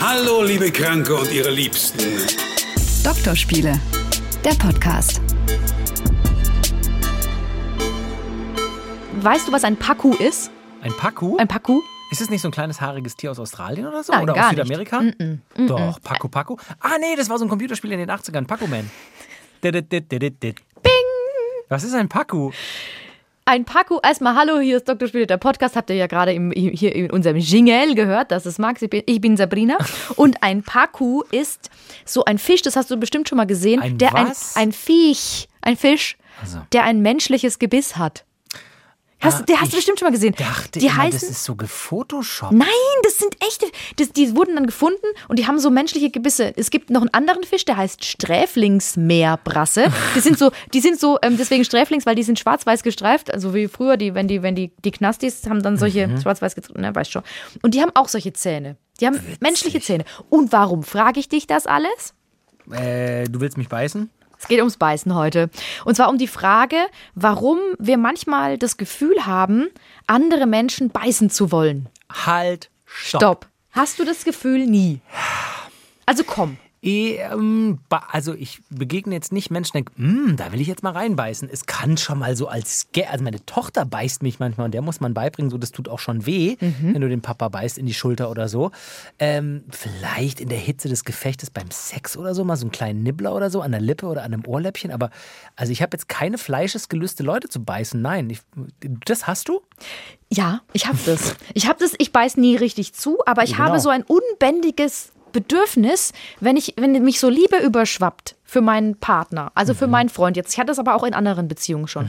Hallo, liebe Kranke und ihre Liebsten. Doktorspiele, der Podcast. Weißt du, was ein Paku ist? Ein Paku? Ein Paku? Ist es nicht so ein kleines haariges Tier aus Australien oder so? Nein, oder gar aus nicht. Südamerika? Mm-mm, mm-mm. Doch, Paku Paku. Ah, nee, das war so ein Computerspiel in den 80ern. Paku-Man. Bing! Was ist ein Paku? Ein Paku, erstmal hallo, hier ist Dr. Spiele, der Podcast, habt ihr ja gerade im, hier in unserem Jingle gehört, das ist Max, ich bin, ich bin Sabrina. Und ein Paku ist so ein Fisch, das hast du bestimmt schon mal gesehen, Ein der was? ein, ein Viech, ein Fisch, Also. der ein menschliches Gebiss hat. Hast, Ah, der hast du bestimmt schon mal gesehen. Dachte die immer, heißen, das ist so gefotoshoppt. Nein, das sind echte. Das, die wurden dann gefunden und die haben so menschliche Gebisse. Es gibt noch einen anderen Fisch, der heißt Sträflingsmeerbrasse. Die sind so, die sind so ähm, deswegen Sträflings, weil die sind schwarz-weiß gestreift. Also wie früher, die, wenn die, wenn die, die Knastis haben dann solche Mhm. schwarz-weiß gestreift, ne, weißt schon. Und die haben auch solche Zähne. Die haben menschliche Zähne. Und warum frage ich dich das alles? Äh, du willst mich beißen? Es geht ums Beißen heute. Und zwar um die Frage, warum wir manchmal das Gefühl haben, andere Menschen beißen zu wollen. Halt, stopp. Stopp. Hast du das Gefühl nie? Also komm. Ähm, also ich begegne jetzt nicht Menschen, denke, "Hm, da will ich jetzt mal reinbeißen. Es kann schon mal so als, also meine Tochter beißt mich manchmal und der muss man beibringen, so das tut auch schon weh, Mhm. wenn du den Papa beißt in die Schulter oder so. Ähm, vielleicht in der Hitze des Gefechtes beim Sex oder so mal so einen kleinen Nibbler oder so an der Lippe oder an einem Ohrläppchen. Aber also ich habe jetzt keine fleischesgelüste Leute zu beißen. Nein, ich, das hast du? Ja, ich habe das. Ich habe das, ich beiß nie richtig zu, aber ich Genau. habe so ein unbändiges Bedürfnis, wenn ich, wenn mich so Liebe überschwappt für meinen Partner, also für meinen Freund jetzt. Ich hatte das aber auch in anderen Beziehungen schon.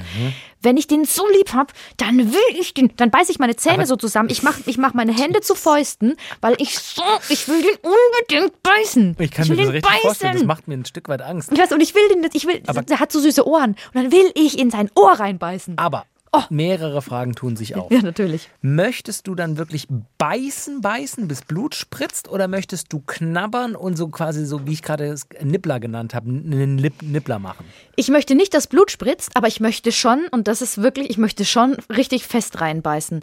Wenn ich den so lieb habe, dann will ich den, dann beiße ich meine Zähne so zusammen. Ich mache ich mach meine Hände zu Fäusten, weil ich so, ich will den unbedingt beißen. Ich kann will mir das richtig vorstellen. Das beißen. macht mir ein Stück weit Angst. Ich weiß, und ich will den, ich will, Aber- der hat so süße Ohren. Und dann will ich in sein Ohr reinbeißen. Aber mehrere Fragen tun sich auf. Oh. Ja, natürlich. Möchtest du dann wirklich beißen, beißen, bis Blut spritzt oder möchtest du knabbern und so quasi so, wie ich gerade Nippler genannt habe, einen Lip Nippler machen? Ich möchte nicht, dass Blut spritzt, aber ich möchte schon, und das ist wirklich, ich möchte schon richtig fest reinbeißen.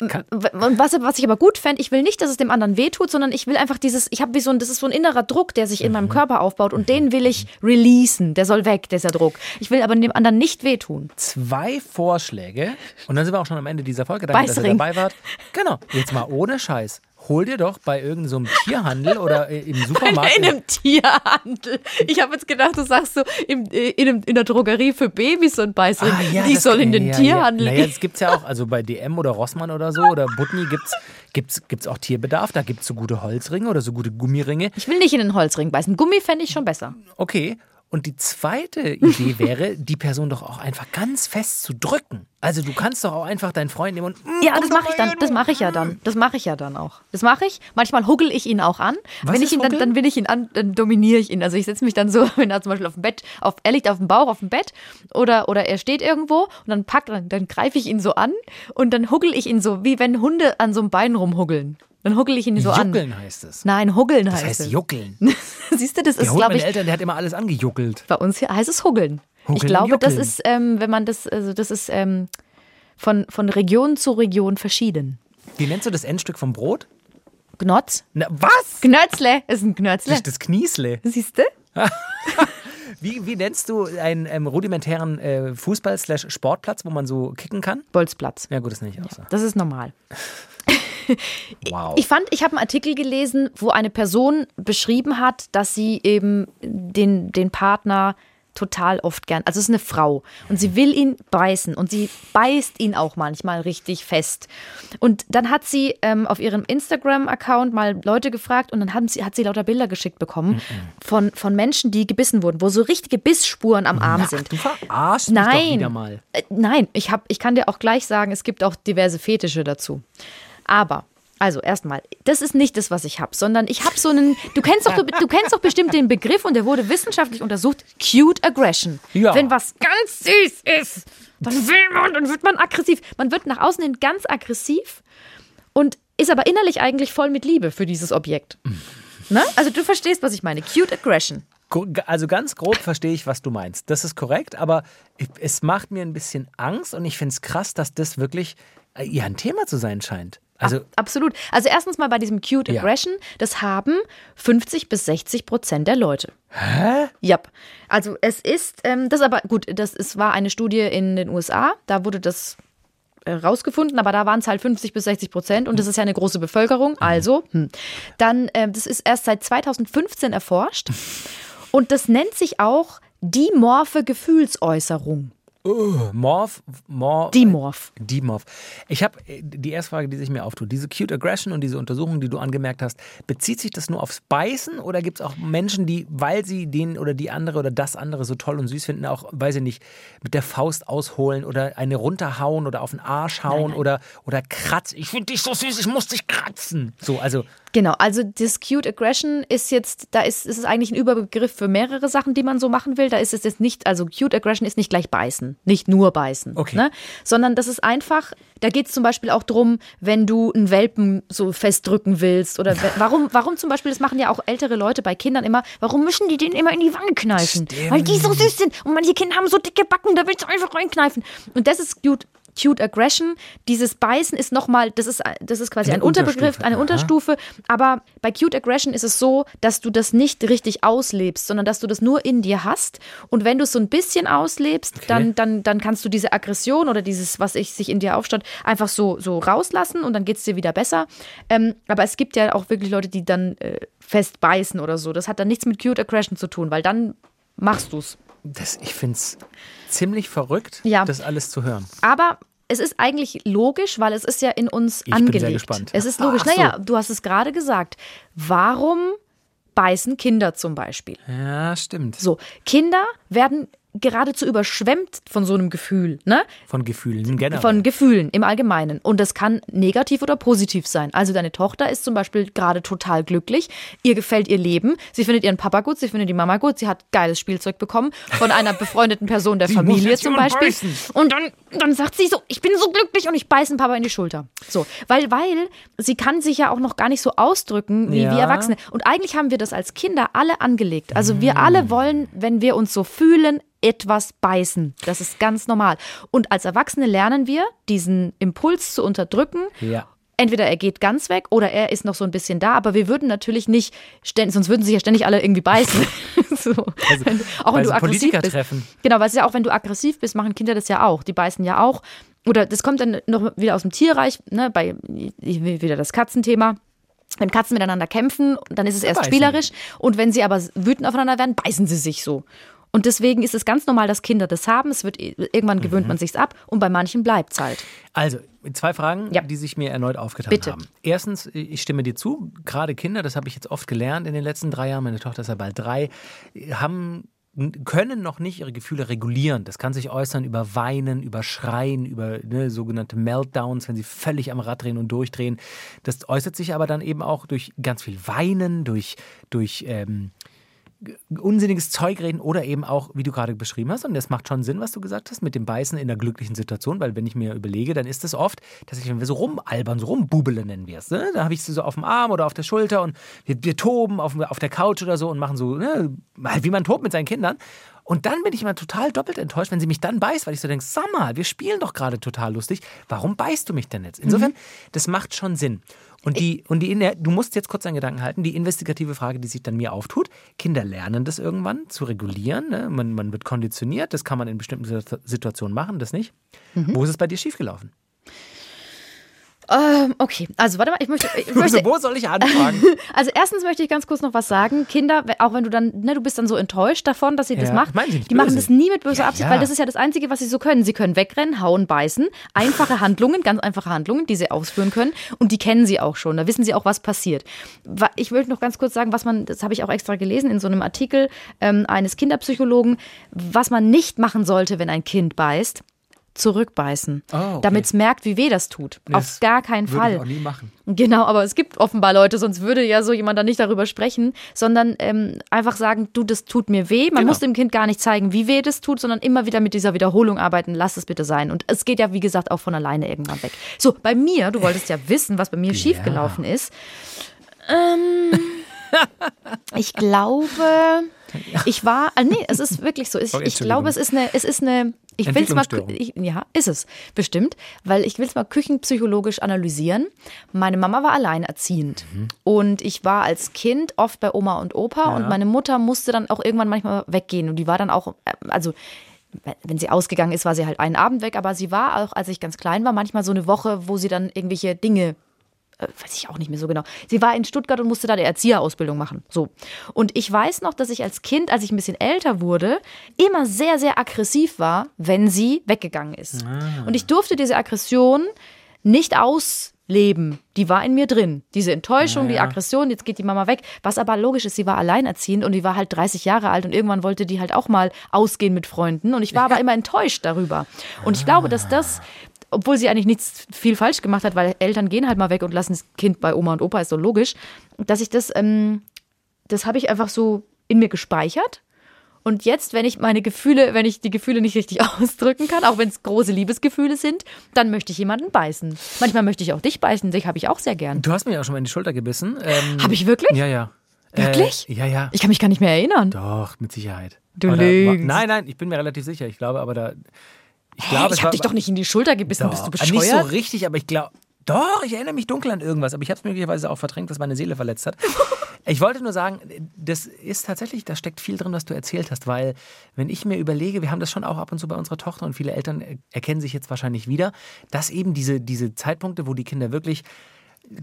Was, was ich aber gut fände, ich will nicht, dass es dem anderen wehtut, sondern ich will einfach dieses, ich habe wie so ein, das ist so ein innerer Druck, der sich in Mhm. meinem Körper aufbaut und den will ich releasen. Der soll weg, dieser Druck. Ich will aber dem anderen nicht wehtun. Zwei Vorschläge und dann sind wir auch schon am Ende dieser Folge. Danke, dass ihr dabei wart. Genau, jetzt mal ohne Scheiß. Hol dir doch bei irgendeinem so Tierhandel oder äh, im Supermarkt. In einem Tierhandel. Ich habe jetzt gedacht, du sagst so im, äh, in, einem, in der Drogerie für Babys ein Beißring. Ah, ja, die das- soll in den ja, Tierhandel Ja. Naja, gehen. das gibt es ja auch. Also bei DM oder Rossmann oder so oder Butni gibt es gibt's, gibt's auch Tierbedarf. Da gibt es so gute Holzringe oder so gute Gummiringe. Ich will nicht in den Holzring beißen. Gummi fände ich schon besser. Okay. Und die zweite Idee wäre, die Person doch auch einfach ganz fest zu drücken. Also du kannst doch auch einfach deinen Freund nehmen und mm, Ja, das mache ich dann. Das mache ich ja dann. Das mache ich ja dann auch. Das mache ich. Manchmal huggel ich ihn auch an. Was Wenn ich ihn dann, dann will ich ihn an, dann dominiere ich ihn. Also ich setze mich dann so, wenn er zum Beispiel auf dem Bett, auf, er liegt auf dem Bauch auf dem Bett oder, oder er steht irgendwo und dann pack, dann, dann greife ich ihn so an und dann huggel ich ihn so, wie wenn Hunde an so einem Bein rumhuggeln. Dann huggel ich ihn so an. Juckeln heißt es. Nein, huggeln Das heißt, heißt es. juckeln. Siehst du, das ist, glaube meine ich, Eltern, der hat immer alles angejuckelt. bei uns hier heißt es huggeln. ich Huggeln, glaube, das ist, ähm, wenn man das, also das ist ähm, von, von Region zu Region verschieden. Wie nennst du das Endstück vom Brot? Gnotz? Na, was? Knötzle ist ein Knötzle. Das, das Kniesle. Siehst du? Wie, wie nennst du einen ähm, rudimentären äh, Fußball-Sportplatz, wo man so kicken kann? Bolzplatz. Ja gut, das nenne ich auch so. Das ist normal. Wow. Ich fand, ich habe einen Artikel gelesen, wo eine Person beschrieben hat, dass sie eben den, den Partner total oft gern, also es ist eine Frau und sie will ihn beißen und sie beißt ihn auch manchmal richtig fest. Und dann hat sie ähm, auf ihrem Instagram-Account mal Leute gefragt und dann haben sie, hat sie lauter Bilder geschickt bekommen von, von Menschen, die gebissen wurden, wo so richtige Bissspuren am Arm sind. Du verarschst mich doch Nein. wieder mal. Äh, nein, ich, hab, ich kann dir auch gleich sagen, es gibt auch diverse Fetische dazu. Aber, also erstmal, das ist nicht das, was ich habe, sondern ich habe so einen, du kennst, doch, du, du kennst doch bestimmt den Begriff und der wurde wissenschaftlich untersucht, Cute Aggression. Ja. Wenn was ganz süß ist, dann will man, dann wird man aggressiv. Man wird nach außen hin ganz aggressiv und ist aber innerlich eigentlich voll mit Liebe für dieses Objekt. Ne? Also du verstehst, was ich meine. Cute Aggression. Also ganz grob verstehe ich, was du meinst. Das ist korrekt, aber es macht mir ein bisschen Angst und ich finde es krass, dass das wirklich äh, ja ein Thema zu sein scheint. Also Ab- Absolut. Also erstens mal bei diesem Cute Ja. Aggression, das haben 50 bis 60 Prozent der Leute. Hä? Ja. Also es ist, ähm, das aber gut, das ist, war eine Studie in den USA, da wurde das äh, rausgefunden, aber da waren es halt 50 bis 60 Prozent und das ist ja eine große Bevölkerung. Also, hm. dann, ähm, das ist erst seit 2015 erforscht und das nennt sich auch dimorphe Gefühlsäußerung. Morph, Morph, Dimorph. Dimorph. Ich habe die erste Frage, die sich mir auftut. Diese Cute Aggression und diese Untersuchung, die du angemerkt hast, bezieht sich das nur aufs Beißen oder gibt es auch Menschen, die, weil sie den oder die andere oder das andere so toll und süß finden, auch, weiß ich nicht, mit der Faust ausholen oder eine runterhauen oder auf den Arsch hauen oder, oder kratzen. Ich finde dich so süß, ich muss dich kratzen. So, also Genau, also das Cute Aggression ist jetzt, da ist, ist es eigentlich ein Überbegriff für mehrere Sachen, die man so machen will. Da ist es jetzt nicht, also Cute Aggression ist nicht gleich beißen, nicht nur beißen, Okay. ne? sondern das ist einfach, da geht es zum Beispiel auch drum, wenn du einen Welpen so festdrücken willst oder warum, warum zum Beispiel, das machen ja auch ältere Leute bei Kindern immer, warum müssen die den immer in die Wange kneifen? Stimmt. Weil die so süß sind und manche Kinder haben so dicke Backen, da willst du einfach reinkneifen. Und das ist cute. Cute Aggression, dieses Beißen ist nochmal, das ist, das ist quasi Eine ein Unterbegriff, eine Aha. Unterstufe. Aber bei Cute Aggression ist es so, dass du das nicht richtig auslebst, sondern dass du das nur in dir hast. Und wenn du es so ein bisschen auslebst, dann, dann, dann kannst du diese Aggression oder dieses, was ich, sich in dir aufstaut, einfach so, so rauslassen und dann geht es dir wieder besser. Ähm, aber es gibt ja auch wirklich Leute, die dann äh, fest beißen oder so. Das hat dann nichts mit Cute Aggression zu tun, weil dann machst du es. Das, ich finde es ziemlich verrückt, Ja. das alles zu hören. Aber es ist eigentlich logisch, weil es ist ja in uns Ich bin sehr angelegt. gespannt. Es ist logisch. Ach so. Naja, du hast es gerade gesagt. Warum beißen Kinder zum Beispiel? Ja, stimmt. So, Kinder werden geradezu überschwemmt von so einem Gefühl, ne? Von Gefühlen generell. Von Gefühlen im Allgemeinen. Und das kann negativ oder positiv sein. Also deine Tochter ist zum Beispiel gerade total glücklich. Ihr gefällt ihr Leben. Sie findet ihren Papa gut, sie findet die Mama gut. Sie hat geiles Spielzeug bekommen von einer befreundeten Person der Familie zum Beispiel. beißen. Und dann, dann sagt sie so, ich bin so glücklich und ich beiße den Papa in die Schulter. So, weil, weil sie kann sich ja auch noch gar nicht so ausdrücken wie Ja. wir Erwachsene. Und eigentlich haben wir das als Kinder alle angelegt. Also wir Mm. alle wollen, wenn wir uns so fühlen, etwas beißen. Das ist ganz normal. Und als Erwachsene lernen wir, diesen Impuls zu unterdrücken. Ja. Entweder er geht ganz weg oder er ist noch so ein bisschen da, aber wir würden natürlich nicht, ständig, sonst würden sich ja ständig alle irgendwie beißen. so. Wenn- auch wenn du aggressiv bist. Politikertreffen. Genau, weil es ja auch, wenn du aggressiv bist, machen Kinder das ja auch. Die beißen ja auch. Oder das kommt dann noch wieder aus dem Tierreich, ne, bei wieder das Katzenthema. Wenn Katzen miteinander kämpfen, dann ist es erst beißen. spielerisch. Und wenn sie aber wütend aufeinander werden, beißen sie sich so. Und deswegen ist es ganz normal, dass Kinder das haben. Es wird irgendwann gewöhnt Mhm. man sich's ab und bei manchen bleibt es halt. Also, zwei Fragen, Ja. die sich mir erneut aufgetan Bitte. haben. Erstens, ich stimme dir zu, gerade Kinder, das habe ich jetzt oft gelernt in den letzten drei Jahren, meine Tochter ist ja bald drei, haben können noch nicht ihre Gefühle regulieren. Das kann sich äußern über Weinen, über Schreien, über ne, sogenannte Meltdowns, wenn sie völlig am Rad drehen und durchdrehen. Das äußert sich aber dann eben auch durch ganz viel Weinen, durch, durch ähm, unsinniges Zeug reden oder eben auch, wie du gerade beschrieben hast, und das macht schon Sinn, was du gesagt hast, mit dem Beißen in einer glücklichen Situation, weil wenn ich mir überlege, dann ist es oft, dass ich, wenn wir so rumalbern, so rumbubeln nennen wir es, ne? da habe ich sie so auf dem Arm oder auf der Schulter und wir, wir toben auf, auf der Couch oder so und machen so, ne, halt wie man tobt mit seinen Kindern. Und dann bin ich immer total doppelt enttäuscht, wenn sie mich dann beißt, weil ich so denke, sag mal, wir spielen doch gerade total lustig. Warum beißt du mich denn jetzt? Insofern, das macht schon Sinn. Und die, und die, du musst jetzt kurz deinen Gedanken halten, die investigative Frage, die sich dann mir auftut, Kinder lernen das irgendwann zu regulieren, ne? man, man wird konditioniert, das kann man in bestimmten Situ- Situationen machen, das nicht. Wo ist es bei dir schiefgelaufen? Ähm, okay, also warte mal, ich möchte, ich möchte Wo soll ich anfangen? Also erstens möchte ich ganz kurz noch was sagen. Kinder, auch wenn du dann, ne, du bist dann so enttäuscht davon, dass sie das Ja, macht. meinen sie nicht die machen böse. das nie mit böser Ja, Absicht, ja. weil das ist ja das Einzige, was sie so können. Sie können wegrennen, hauen, beißen. Einfache Handlungen, ganz einfache Handlungen, die sie ausführen können. Und die kennen sie auch schon. Da wissen sie auch, was passiert. Ich möchte noch ganz kurz sagen, was man, das habe ich auch extra gelesen in so einem Artikel ähm, eines Kinderpsychologen, was man nicht machen sollte, wenn ein Kind beißt. Zurückbeißen. Oh, okay. Damit es merkt, wie weh das tut. Das Auf gar keinen Fall. ich auch nie machen. Genau, aber es gibt offenbar Leute, sonst würde ja so jemand dann nicht darüber sprechen, sondern ähm, einfach sagen, du, das tut mir weh. Man Genau. muss dem Kind gar nicht zeigen, wie weh das tut, sondern immer wieder mit dieser Wiederholung arbeiten. Lass es bitte sein. Und es geht ja, wie gesagt, auch von alleine irgendwann weg. So, bei mir, du wolltest ja wissen, was bei mir schiefgelaufen ist. Ähm, ich glaube, ich war, ah, nee, es ist wirklich so. Ich, ich glaube, es ist eine, es ist eine Ich will's mal, Entwicklungsstörung. ich, ja, ist es, bestimmt, weil ich will es mal küchenpsychologisch analysieren. Meine Mama war alleinerziehend Mhm. und ich war als Kind oft bei Oma und Opa und meine Mutter musste dann auch irgendwann manchmal weggehen und die war dann auch, äh, also wenn sie ausgegangen ist, war sie halt einen Abend weg, aber sie war auch, als ich ganz klein war, manchmal so eine Woche, wo sie dann irgendwelche Dinge weiß ich auch nicht mehr so genau. Sie war in Stuttgart und musste da die Erzieherausbildung machen. So. Und ich weiß noch, dass ich als Kind, als ich ein bisschen älter wurde, immer sehr, sehr aggressiv war, wenn sie weggegangen ist. Und ich durfte diese Aggression nicht ausleben. Die war in mir drin. Diese Enttäuschung, die Aggression, jetzt geht die Mama weg. Was aber logisch ist, sie war alleinerziehend und die war halt 30 Jahre alt und irgendwann wollte die halt auch mal ausgehen mit Freunden. Und ich war aber immer enttäuscht darüber. Und ich glaube, dass das obwohl sie eigentlich nichts viel falsch gemacht hat, weil Eltern gehen halt mal weg und lassen das Kind bei Oma und Opa, ist so logisch, dass ich das, ähm, das habe ich einfach so in mir gespeichert. Und jetzt, wenn ich meine Gefühle, wenn ich die Gefühle nicht richtig ausdrücken kann, auch wenn es große Liebesgefühle sind, dann möchte ich jemanden beißen. Manchmal möchte ich auch dich beißen, dich habe ich auch sehr gern. Du hast mir ja auch schon mal in die Schulter gebissen. Ähm, Habe ich wirklich? Ja, ja. Wirklich? Äh, ja, ja. Ich kann mich gar nicht mehr erinnern. Doch, mit Sicherheit. Du war- lügst. Nein, nein, ich bin mir relativ sicher. Ich glaube aber da. Ich glaube, ich habe war- dich doch nicht in die Schulter gebissen, bist du Doch, Nicht so bescheuert? richtig, aber ich glaube. Doch, ich erinnere mich dunkel an irgendwas, aber ich habe es möglicherweise auch verdrängt, was meine Seele verletzt hat. Ich wollte nur sagen, das ist tatsächlich, da steckt viel drin, was du erzählt hast, weil wenn ich mir überlege, wir haben das schon auch ab und zu bei unserer Tochter und viele Eltern erkennen sich jetzt wahrscheinlich wieder, dass eben diese, diese Zeitpunkte, wo die Kinder wirklich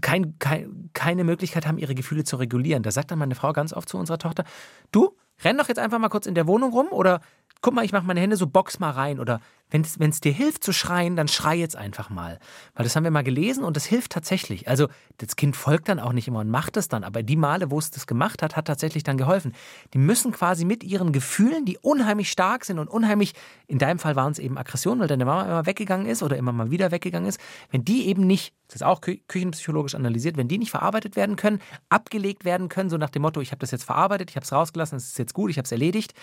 kein, kein, keine Möglichkeit haben, ihre Gefühle zu regulieren. Da sagt dann meine Frau ganz oft zu unserer Tochter, du, renn doch jetzt einfach mal kurz in der Wohnung rum oder guck mal, ich mache meine Hände so, box mal rein oder wenn es dir hilft zu schreien, dann schrei jetzt einfach mal. Weil das haben wir mal gelesen und das hilft tatsächlich. Also das Kind folgt dann auch nicht immer und macht es dann, aber die Male, wo es das gemacht hat, hat tatsächlich dann geholfen. Die müssen quasi mit ihren Gefühlen, die unheimlich stark sind und unheimlich, in deinem Fall waren es eben Aggressionen, weil deine Mama immer weggegangen ist oder immer mal wieder weggegangen ist, wenn die eben nicht, das ist auch kü küchenpsychologisch analysiert, wenn die nicht verarbeitet werden können, abgelegt werden können, so nach dem Motto, ich habe das jetzt verarbeitet, ich habe es rausgelassen, es ist jetzt gut, ich habe es erledigt,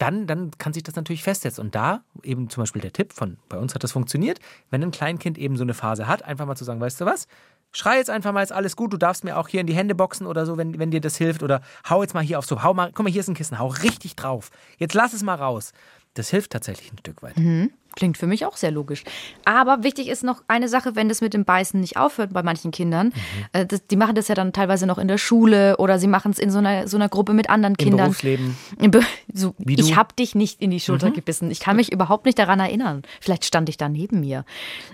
dann, dann kann sich das natürlich festsetzen. Und da eben zum Beispiel der Tipp von, bei uns hat das funktioniert, wenn ein Kleinkind eben so eine Phase hat, einfach mal zu sagen, weißt du was, schrei jetzt einfach mal, ist alles gut, du darfst mir auch hier in die Hände boxen oder so, wenn, wenn dir das hilft. Oder hau jetzt mal hier auf so, hau mal, guck mal, hier ist ein Kissen, hau richtig drauf. Jetzt lass es mal raus. Das hilft tatsächlich ein Stück weit. Klingt für mich auch sehr logisch. Aber wichtig ist noch eine Sache, wenn das mit dem Beißen nicht aufhört bei manchen Kindern. Mhm. Äh, das, die machen das ja dann teilweise noch in der Schule oder sie machen es in so einer, so einer Gruppe mit anderen Im Kindern. Berufsleben. Im Be so? Mhm. ich habe dich nicht in die Schulter gebissen. Ich kann mich überhaupt nicht daran erinnern. Vielleicht stand ich da neben mir.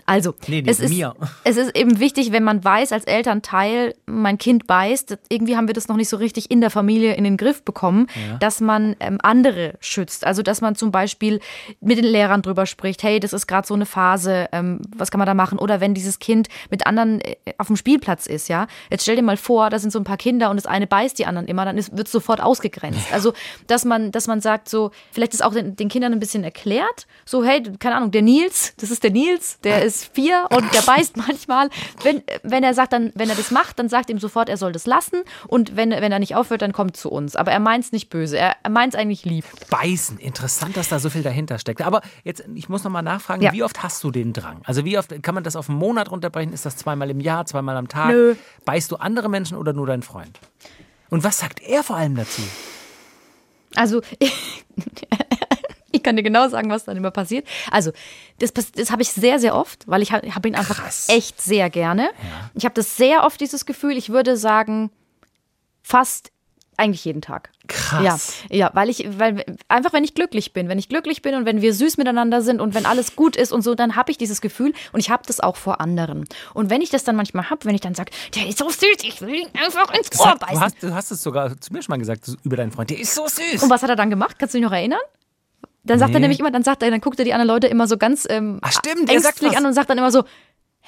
Also, Nee, neben es, ist, mir. es ist eben wichtig, wenn man weiß als Elternteil, mein Kind beißt, irgendwie haben wir das noch nicht so richtig in der Familie in den Griff bekommen, dass man ähm, andere schützt. Also, dass man zum Beispiel mit den Lehrern drüber spricht, hey, das ist gerade so eine Phase, ähm, was kann man da machen? Oder wenn dieses Kind mit anderen äh, auf dem Spielplatz ist, ja. Jetzt stell dir mal vor, da sind so ein paar Kinder und das eine beißt die anderen immer, dann wird es sofort ausgegrenzt. Also, dass man, dass man sagt, so, vielleicht ist auch den, den Kindern ein bisschen erklärt, so, hey, keine Ahnung, der Nils, das ist der Nils, der ist vier und der beißt manchmal. Wenn, wenn er sagt, dann, wenn er das macht, dann sagt ihm sofort, er soll das lassen. Und wenn, wenn er nicht aufhört, dann kommt zu uns. Aber er meint es nicht böse. Er, er meint es eigentlich lieb. Beißen. Interessant, dass da so viel dahinter steckt. Aber jetzt, ich muss noch mal nachfragen, Ja. wie oft hast du den Drang? Also wie oft kann man das auf einen Monat runterbrechen? Ist das zweimal im Jahr, zweimal am Tag? Nö. Beißt du andere Menschen oder nur deinen Freund? Und was sagt er vor allem dazu? Also, ich kann dir genau sagen, was dann immer passiert. Also, das, das habe ich sehr, sehr oft, weil ich habe hab ihn einfach Krass. echt sehr gerne. Ich habe das sehr oft, dieses Gefühl, ich würde sagen, fast eigentlich jeden Tag. Krass. Ja, ja, weil ich, weil einfach wenn ich glücklich bin, wenn ich glücklich bin und wenn wir süß miteinander sind und wenn alles gut ist und so, dann habe ich dieses Gefühl und ich habe das auch vor anderen. Und wenn ich das dann manchmal habe, wenn ich dann sage, der ist so süß, ich will ihn einfach ins Ohr hat, du, beißen. hast, du hast es sogar zu mir schon mal gesagt, über deinen Freund. Der ist so süß. Und was hat er dann gemacht? Kannst du dich noch erinnern? Dann sagt er Nee. nämlich immer, dann sagt er, dann guckt er die anderen Leute immer so ganz ähm, Ach, stimmt, er sagt ängstlich an und sagt dann immer so,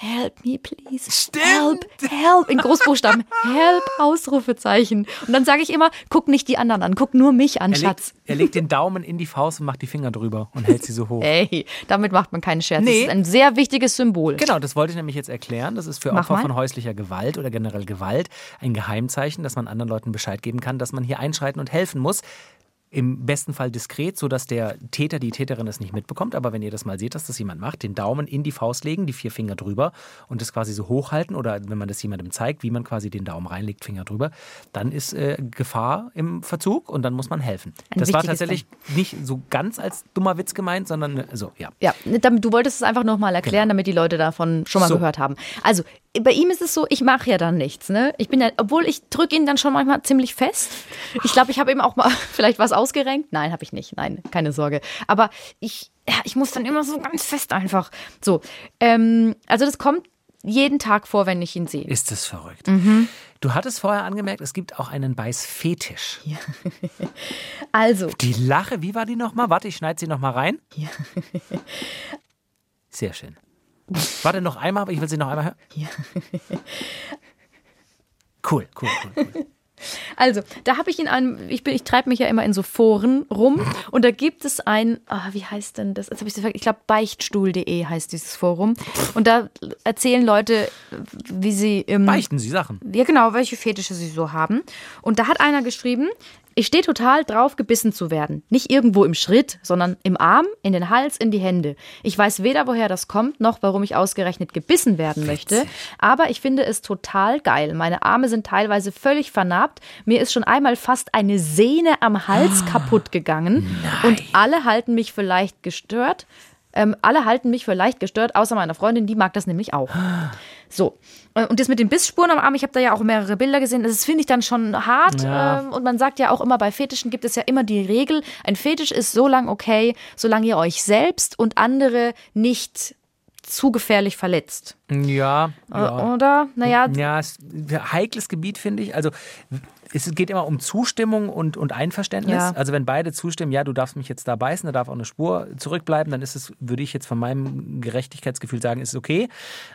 Help me, please. Stimmt. Help, help. In Großbuchstaben. Help, Ausrufezeichen. Und dann sage ich immer, guck nicht die anderen an, guck nur mich an, er, Schatz. legt, er legt den Daumen in die Faust und macht die Finger drüber und hält sie so hoch. Ey, damit macht man keinen Scherz. Nee. Das ist ein sehr wichtiges Symbol. Genau, das wollte ich nämlich jetzt erklären. Das ist für Mach Opfer mal. von häuslicher Gewalt oder generell Gewalt ein Geheimzeichen, dass man anderen Leuten Bescheid geben kann, dass man hier einschreiten und helfen muss. Im besten Fall diskret, sodass der Täter, die Täterin es nicht mitbekommt. Aber wenn ihr das mal seht, dass das jemand macht, den Daumen in die Faust legen, die vier Finger drüber und das quasi so hochhalten oder wenn man das jemandem zeigt, wie man quasi den Daumen reinlegt, Finger drüber, dann ist äh, Gefahr im Verzug und dann muss man helfen. Ein das war tatsächlich nicht so ganz als dummer Witz gemeint, sondern äh, so, ja. Ja, damit, du wolltest es einfach nochmal erklären, damit die Leute davon schon mal Genau. So. gehört haben. Also, bei ihm ist es so, ich mache ja dann nichts. Ne? Ich bin ja, obwohl ich drücke ihn dann schon manchmal ziemlich fest. Ich glaube, ich habe ihm auch mal vielleicht was ausgerenkt. Nein, habe ich nicht. Nein, keine Sorge. Aber ich, ja, ich muss dann immer so ganz fest einfach. So, ähm, also das kommt jeden Tag vor, wenn ich ihn sehe. Ist das verrückt. Mhm. Du hattest vorher angemerkt, es gibt auch einen Beißfetisch. Also, Die Lache, wie war die nochmal? Warte, ich schneide sie nochmal rein. Ja. Sehr schön. Warte noch einmal, aber ich will sie noch einmal hören. Ja. Cool, cool, cool. cool. Also, da habe ich in einem, ich bin, ich treibe mich ja immer in so Foren rum und da gibt es ein, ah, wie heißt denn das? Jetzt hab ich, ich glaube, beichtstuhl.de heißt dieses Forum. Und da erzählen Leute, wie sie im. Beichten Sie Sachen. Ja, genau, welche Fetische sie so haben. Und da hat einer geschrieben, ich stehe total drauf, gebissen zu werden. Nicht irgendwo im Schritt, sondern im Arm, in den Hals, in die Hände. Ich weiß weder, woher das kommt, noch warum ich ausgerechnet gebissen werden möchte. Aber ich finde es total geil. Meine Arme sind teilweise völlig vernarbt. Mir ist schon einmal fast eine Sehne am Hals kaputt gegangen. Und alle halten mich für leicht gestört. Ähm, alle halten mich für leicht gestört, außer meiner Freundin, die mag das nämlich auch. So. Äh, Und das mit den Bissspuren am Arm, ich habe da ja auch mehrere Bilder gesehen, das finde ich dann schon hart. Ja. Ähm, und man sagt ja auch immer, bei Fetischen gibt es ja immer die Regel, ein Fetisch ist so lang okay, solange ihr euch selbst und andere nicht zu gefährlich verletzt. Ja, Äh, ja. Oder? Naja, Ja, es ist ein heikles Gebiet, finde ich. Also es geht immer um Zustimmung und, und Einverständnis. Ja. Also wenn beide zustimmen, ja, du darfst mich jetzt da beißen, da darf auch eine Spur zurückbleiben, dann ist es, würde ich jetzt von meinem Gerechtigkeitsgefühl sagen, ist es okay.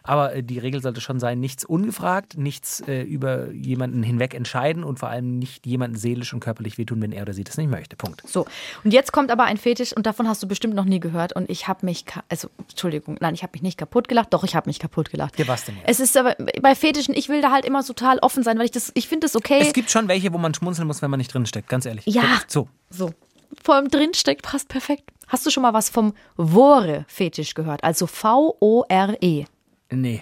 Aber äh, die Regel sollte schon sein, nichts ungefragt, nichts äh, über jemanden hinweg entscheiden und vor allem nicht jemanden seelisch und körperlich wehtun, wenn er oder sie das nicht möchte. Punkt. So, und jetzt kommt aber ein Fetisch und davon hast du bestimmt noch nie gehört und ich habe mich, also Entschuldigung, nein, ich habe mich nicht kaputt gelacht, doch, ich habe mich kaputt gelacht. Ja, was denn jetzt? Es ist aber bei Fetischen, ich will da halt immer total offen sein, weil ich das, ich finde das okay. Es gibt schon welche, wo man schmunzeln muss, wenn man nicht drinsteckt, ganz ehrlich. Ja. So. So. Vor allem drin steckt, passt perfekt. Hast du schon mal was vom Vore-Fetisch gehört? Also V-O-R-E. Nee.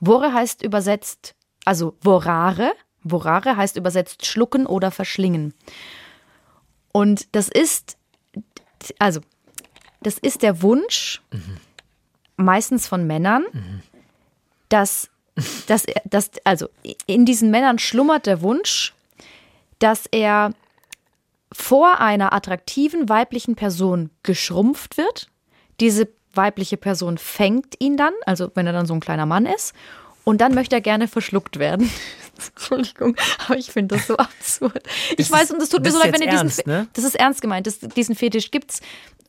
Vore heißt übersetzt, also Vorare. Vorare heißt übersetzt schlucken oder verschlingen. Und das ist, also, das ist der Wunsch, meistens von Männern, dass, dass, er- dass, also in diesen Männern schlummert der Wunsch, dass er vor einer attraktiven weiblichen Person geschrumpft wird. Diese weibliche Person fängt ihn dann, also wenn er dann so ein kleiner Mann ist, und dann möchte er gerne verschluckt werden. Entschuldigung, aber ich finde das so absurd. Ich Das weiß, und es tut mir das so leid, wenn ihr diesen. ernst, ne? Das ist ernst gemeint. Das, diesen Fetisch gibt's.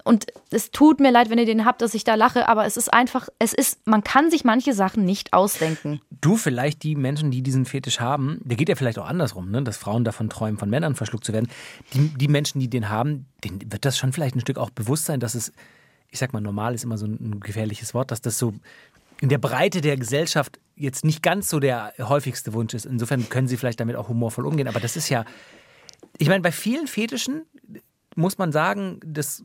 Und es tut mir leid, wenn ihr den habt, dass ich da lache, aber es ist einfach, es ist, man kann sich manche Sachen nicht ausdenken. Du, vielleicht die Menschen, die diesen Fetisch haben, der geht ja vielleicht auch andersrum, ne? dass Frauen davon träumen, von Männern verschluckt zu werden. Die, die Menschen, die den haben, denen wird das schon vielleicht ein Stück auch bewusst sein, dass es, ich sag mal, normal ist immer so ein gefährliches Wort, dass das so in der Breite der Gesellschaft jetzt nicht ganz so der häufigste Wunsch ist. Insofern können sie vielleicht damit auch humorvoll umgehen. Aber das ist ja, ich meine, bei vielen Fetischen muss man sagen, das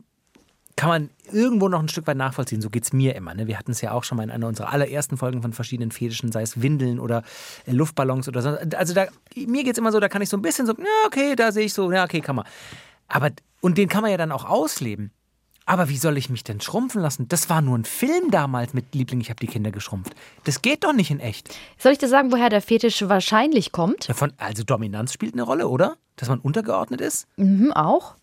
kann man irgendwo noch ein Stück weit nachvollziehen. So geht es mir immer. Ne? Wir hatten es ja auch schon mal in einer unserer allerersten Folgen von verschiedenen Fetischen, sei es Windeln oder äh, Luftballons oder so. Also da, mir geht es immer so, da kann ich so ein bisschen so, ja, okay, da sehe ich so, ja, okay, kann man. Aber, und den kann man ja dann auch ausleben. Aber wie soll ich mich denn schrumpfen lassen? Das war nur ein Film damals mit Liebling, ich habe die Kinder geschrumpft. Das geht doch nicht in echt. Soll ich dir sagen, woher der Fetisch wahrscheinlich kommt? Davon, also Dominanz spielt eine Rolle, oder? Dass man untergeordnet ist? Mhm, auch.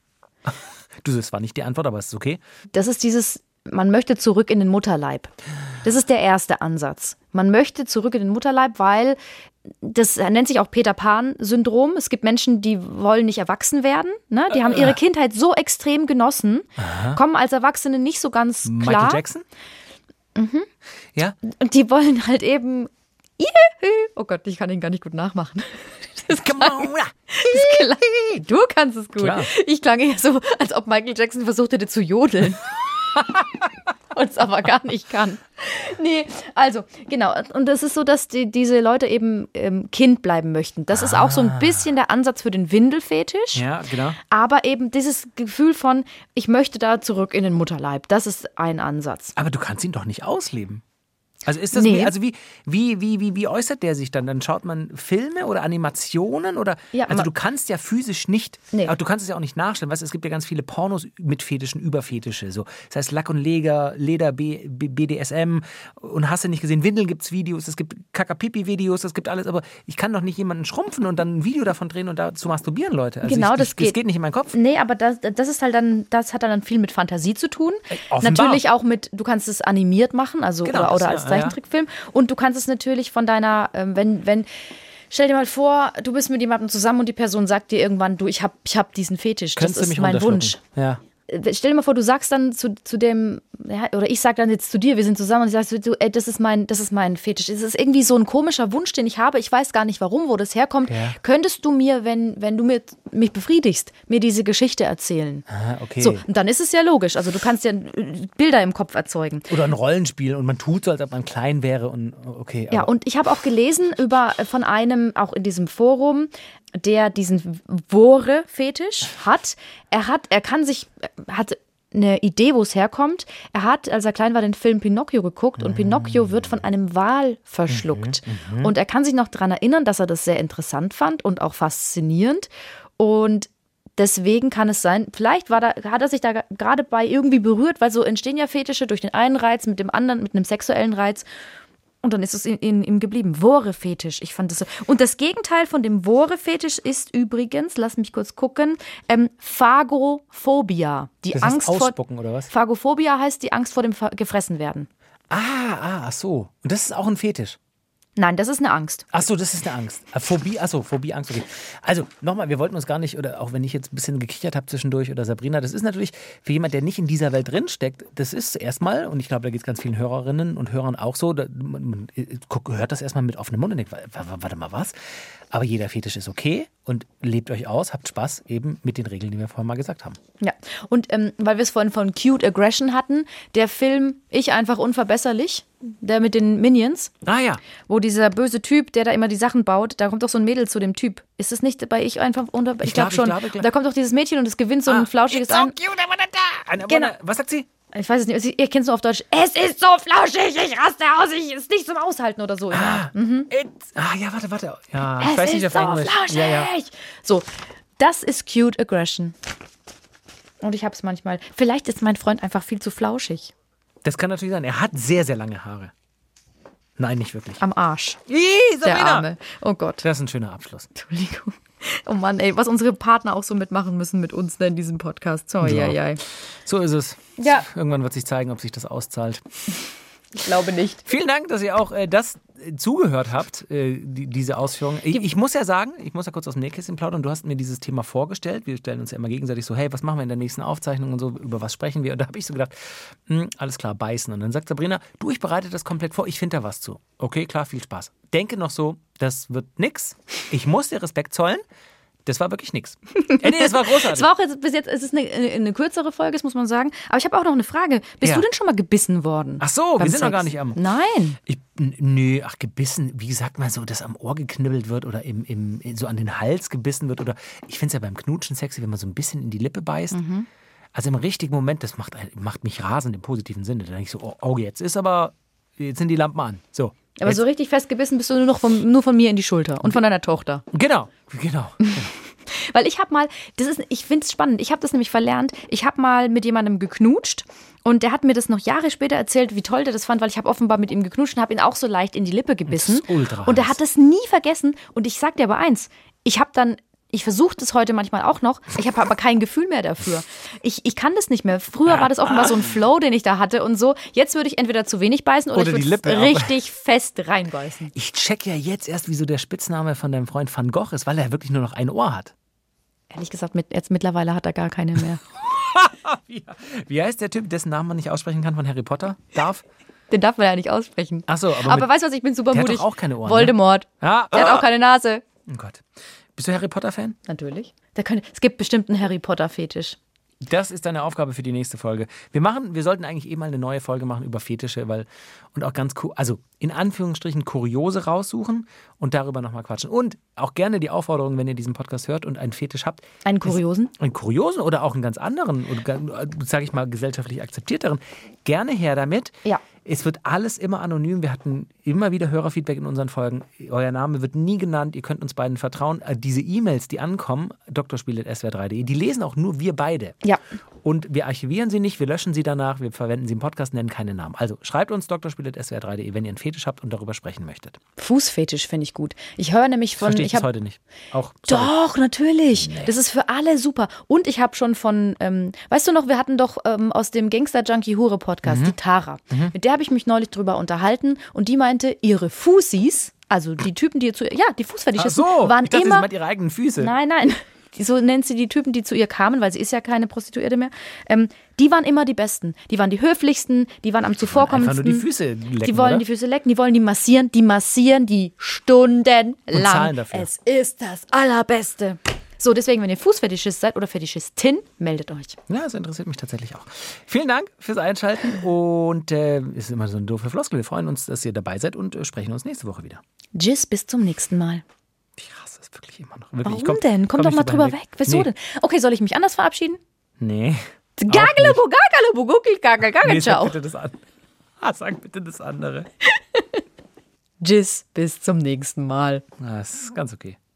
Du, das war nicht die Antwort, aber es ist okay. Das ist dieses, man möchte zurück in den Mutterleib. Das ist der erste Ansatz. Man möchte zurück in den Mutterleib, weil das nennt sich auch Peter Pan-Syndrom. Es gibt Menschen, die wollen nicht erwachsen werden. Ne? Die haben ihre Kindheit so extrem genossen, kommen als Erwachsene nicht so ganz klar. Michael Jackson? Mhm. Ja? Und die wollen halt eben. Oh Gott, ich kann ihn gar nicht gut nachmachen. Das on, ja. klang, du kannst es gut. Klar. Ich klang eher so, als ob Michael Jackson versucht hätte zu jodeln. und es aber gar nicht kann. Nee, also genau. Und das ist so, dass die, diese Leute eben ähm, Kind bleiben möchten. Das ist auch so ein bisschen der Ansatz für den Windelfetisch. Ja, genau. Aber eben dieses Gefühl von, ich möchte da zurück in den Mutterleib, das ist ein Ansatz. Aber du kannst ihn doch nicht ausleben. Also ist das Nee. wie, also wie, wie, wie, wie, wie äußert der sich dann? Dann schaut man Filme oder Animationen oder Ja, also du kannst ja physisch nicht, Nee. aber du kannst es ja auch nicht nachstellen. Weißt es gibt ja ganz viele Pornos mit Fetischen, über Fetische. So. Das heißt Lack und Leder, Leder B, B, BDSM und hast du nicht gesehen, Windeln gibt's Videos, es gibt Kakapipi-Videos, es gibt alles, aber ich kann doch nicht jemanden schrumpfen und dann ein Video davon drehen und dazu masturbieren, Leute. Also Genau, ich, das ich, geht. Das geht nicht in meinen Kopf. Nee, aber das, das ist halt dann, das hat dann viel mit Fantasie zu tun. offenbar. Natürlich auch mit, du kannst es animiert machen, also Genau, oder, das, oder ja, als ja. Zeichentrickfilm. Und du kannst es natürlich von deiner, ähm, wenn, wenn, stell dir mal vor, du bist mit jemandem zusammen und die Person sagt dir irgendwann, du, ich hab, ich hab diesen Fetisch. Könntest das du mich ist mein? Wunsch. Ja. Äh, Stell dir mal vor, du sagst dann zu, zu dem, ja, oder ich sag dann jetzt zu dir, wir sind zusammen und ich sag so, du, ey, das ist mein, das ist mein Fetisch. Es ist irgendwie so ein komischer Wunsch, den ich habe. Ich weiß gar nicht warum, wo das herkommt. Ja. Könntest du mir, wenn, wenn du mir, mich befriedigst, mir diese Geschichte erzählen? Ah, okay. So, und dann ist es ja logisch. Also du kannst ja äh, Bilder im Kopf erzeugen. Oder ein Rollenspiel und man tut so, als ob man klein wäre und okay. Ja, und ich habe auch gelesen über äh, von einem, auch in diesem Forum, der diesen Wore-Fetisch hat. Er hat, er kann sich, er hat eine Idee, wo es herkommt. Er hat, als er klein war, den Film Pinocchio geguckt und Pinocchio wird von einem Wal verschluckt. Und er kann sich noch daran erinnern, dass er das sehr interessant fand und auch faszinierend. Und deswegen kann es sein, vielleicht war da, hat er sich da ge- gerade bei irgendwie berührt, weil so entstehen ja Fetische durch den einen Reiz mit dem anderen, mit einem sexuellen Reiz. Und dann ist es in, ihm geblieben. Wore-Fetisch. Ich fand das so. Und das Gegenteil von dem Wore-Fetisch ist übrigens, lass mich kurz gucken, ähm, Phagophobia. Die Das heißt Angst vor. ausspucken, oder was? Phagophobia heißt die Angst vor dem Gefressenwerden. Ah, ah, ach so. Und das ist auch ein Fetisch. Nein, das ist eine Angst. Ach so, das ist eine Angst. Ah, Phobie, ach so, Phobie, Angst, okay. Also, nochmal, wir wollten uns gar nicht, oder auch wenn ich jetzt ein bisschen gekichert habe zwischendurch oder Sabrina, das ist natürlich für jemand, der nicht in dieser Welt drinsteckt, das ist erstmal, und ich glaube, da geht es ganz vielen Hörerinnen und Hörern auch so, da, man, man äh, hört das erstmal mit offenem Mund und denkt, wa- wa- warte mal, was? Aber jeder Fetisch ist okay und lebt euch aus, habt Spaß eben mit den Regeln, die wir vorhin mal gesagt haben. Ja. Und ähm, weil wir es vorhin von Cute Aggression hatten, der Film Ich einfach unverbesserlich, der mit den Minions, Ah ja, wo dieser böse Typ, der da immer die Sachen baut, da kommt doch so ein Mädel zu dem Typ. Ist es nicht bei Ich einfach unter. Ich, glaub, glaube ich schon. glaube, ich glaub- Da kommt doch dieses Mädchen und es gewinnt so ein flauschiges It's so cute, I wanna die. Genau. Was sagt sie? Ich weiß es nicht. Ihr kennt es nur auf Deutsch. Es ist so flauschig, ich raste aus, ich ist nicht zum Aushalten oder so. Ah, it's, ah ja, warte, warte. Ja, ich es weiß nicht ist auf so Englisch. flauschig. Ja, ja. So, das ist Cute Aggression. Und ich habe es manchmal. Vielleicht ist mein Freund einfach viel zu flauschig. Das kann natürlich sein. Er hat sehr, sehr lange Haare. Nein, nicht wirklich. Am Arsch. Ih, Der Sabrina. Arme. Oh Gott. Das ist ein schöner Abschluss. Entschuldigung. Oh Mann, ey, was unsere Partner auch so mitmachen müssen mit uns ne, in diesem Podcast. So, ja, ja. So ist es. Ja. Irgendwann wird sich zeigen, ob sich das auszahlt. Ich glaube nicht. Vielen Dank, dass ihr auch äh, das äh, zugehört habt, äh, die, diese Ausführungen. Ich, ich muss ja sagen, ich muss ja kurz aus dem Nähkästchen plaudern. Du hast mir dieses Thema vorgestellt. Wir stellen uns ja immer gegenseitig so, hey, was machen wir in der nächsten Aufzeichnung und so, über was sprechen wir? Und da habe ich so gedacht, hm, alles klar, beißen. Und dann sagt Sabrina, du, ich bereite das komplett vor, ich finde da was zu. Okay, klar, viel Spaß. Denke noch so, das wird nix. Ich muss dir Respekt zollen. Das war wirklich nix. Äh, nee, das war großartig. Es war auch jetzt bis jetzt, es ist eine, eine kürzere Folge, das muss man sagen. Aber ich habe auch noch eine Frage. Bist Ja. du denn schon mal gebissen worden? Ach so, wir sind noch Sex? gar nicht am- Nein. Ich, nö, ach, gebissen, wie sagt man so, dass am Ohr geknibbelt wird oder im, im, so an den Hals gebissen wird oder ich finde es ja beim Knutschen sexy, wenn man so ein bisschen in die Lippe beißt. Mhm. Also im richtigen Moment, das macht, macht mich rasend im positiven Sinne. Da denke ich so, oh, oh, jetzt ist aber, jetzt sind die Lampen an. So. Aber jetzt, so richtig festgebissen bist du nur noch von, nur von mir in die Schulter und von deiner Tochter. Genau, genau. Weil ich habe mal, das ist, ich finde es spannend, ich habe das nämlich verlernt. Ich habe mal mit jemandem geknutscht und der hat mir das noch Jahre später erzählt, wie toll der das fand, weil ich habe offenbar mit ihm geknutscht und habe ihn auch so leicht in die Lippe gebissen. Das ist ultra und er hat das nie vergessen. Und ich sag dir aber eins, ich habe dann ich versuche das heute manchmal auch noch. Ich habe aber kein Gefühl mehr dafür. Ich, ich kann das nicht mehr. Früher war das offenbar so ein Flow, den ich da hatte und so. Jetzt würde ich entweder zu wenig beißen oder, Oder ich die würde Lippe ab. richtig fest reinbeißen. Ich check ja jetzt erst, wieso der Spitzname von deinem Freund Van Gogh ist, weil er wirklich nur noch ein Ohr hat. Ehrlich gesagt, mit, jetzt mittlerweile hat er gar keine mehr. Wie heißt der Typ, dessen Namen man nicht aussprechen kann von Harry Potter? Darf? Den darf man ja nicht aussprechen. Ach so, aber aber weißt du was, ich bin super Der hat mutig. doch auch keine Ohren, ne? Voldemort. Ja. Der hat auch keine Nase. Oh Gott. Bist du Harry Potter-Fan? Natürlich. Könnte, es gibt bestimmt einen Harry Potter-Fetisch. Das ist deine Aufgabe für die nächste Folge. Wir machen, wir sollten eigentlich eh mal eine neue Folge machen über Fetische, weil und auch ganz cool, also in Anführungsstrichen kuriose raussuchen und darüber nochmal quatschen. Und auch gerne die Aufforderung, wenn ihr diesen Podcast hört und einen Fetisch habt. Einen kuriosen? Einen kuriosen oder auch einen ganz anderen oder sage ich mal gesellschaftlich akzeptierteren. Gerne her damit. Ja. Es wird alles immer anonym. Wir hatten immer wieder Hörerfeedback in unseren Folgen. Euer Name wird nie genannt. Ihr könnt uns beiden vertrauen. Äh, Diese E-Mails, die ankommen, drspiel.swr3.de, die lesen auch nur wir beide. Ja. Und wir archivieren sie nicht, wir löschen sie danach, wir verwenden sie im Podcast, nennen keine Namen. Also schreibt uns drspiel.swr3.de, wenn ihr einen Fetisch habt und darüber sprechen möchtet. Fußfetisch finde ich gut. Ich höre nämlich von. Verstehe ich, ich hab, heute nicht. Auch. sorry. Doch, natürlich. Das ist für alle super. Und ich habe schon von, ähm, weißt du noch, wir hatten doch ähm, aus dem Gangster Junkie Hure Podcast Mhm. die Tara. Mit der habe ich mich neulich drüber unterhalten und die meinte, ihre Fußis, also die Typen, die zu, ja, die Fußfetischisten, so, waren ich dachte, sie immer. meint ihre eigenen Füße. Nein, nein. Die- So nennt sie die Typen, die zu ihr kamen, weil sie ist ja keine Prostituierte mehr. Ähm, die waren immer die Besten. Die waren die höflichsten, die waren am zuvorkommendsten. nur die Füße lecken, Die wollen oder? die Füße lecken, die wollen die massieren, die massieren die stundenlang. Und zahlen dafür. Es ist das Allerbeste. So, deswegen, wenn ihr Fußfetischist seid oder Fetischistin, meldet euch. Ja, das interessiert mich tatsächlich auch. Vielen Dank fürs Einschalten und äh, ist immer so eine doofe Floskel. Wir freuen uns, dass ihr dabei seid und äh, sprechen uns nächste Woche wieder. Tschüss, bis zum nächsten Mal. Ich hasse es wirklich immer noch. Wirklich, Warum komm- denn? Komm, komm doch mal drüber weg. Wieso nee. denn? Okay, soll ich mich anders verabschieden? Nee. Gagelebo, gagelebo, guckel, gagel, gagel, Nee, sag ciao. bitte das an. Ah, sag bitte das andere. Tschüss, bis zum nächsten Mal. Ah, Das ist ganz okay.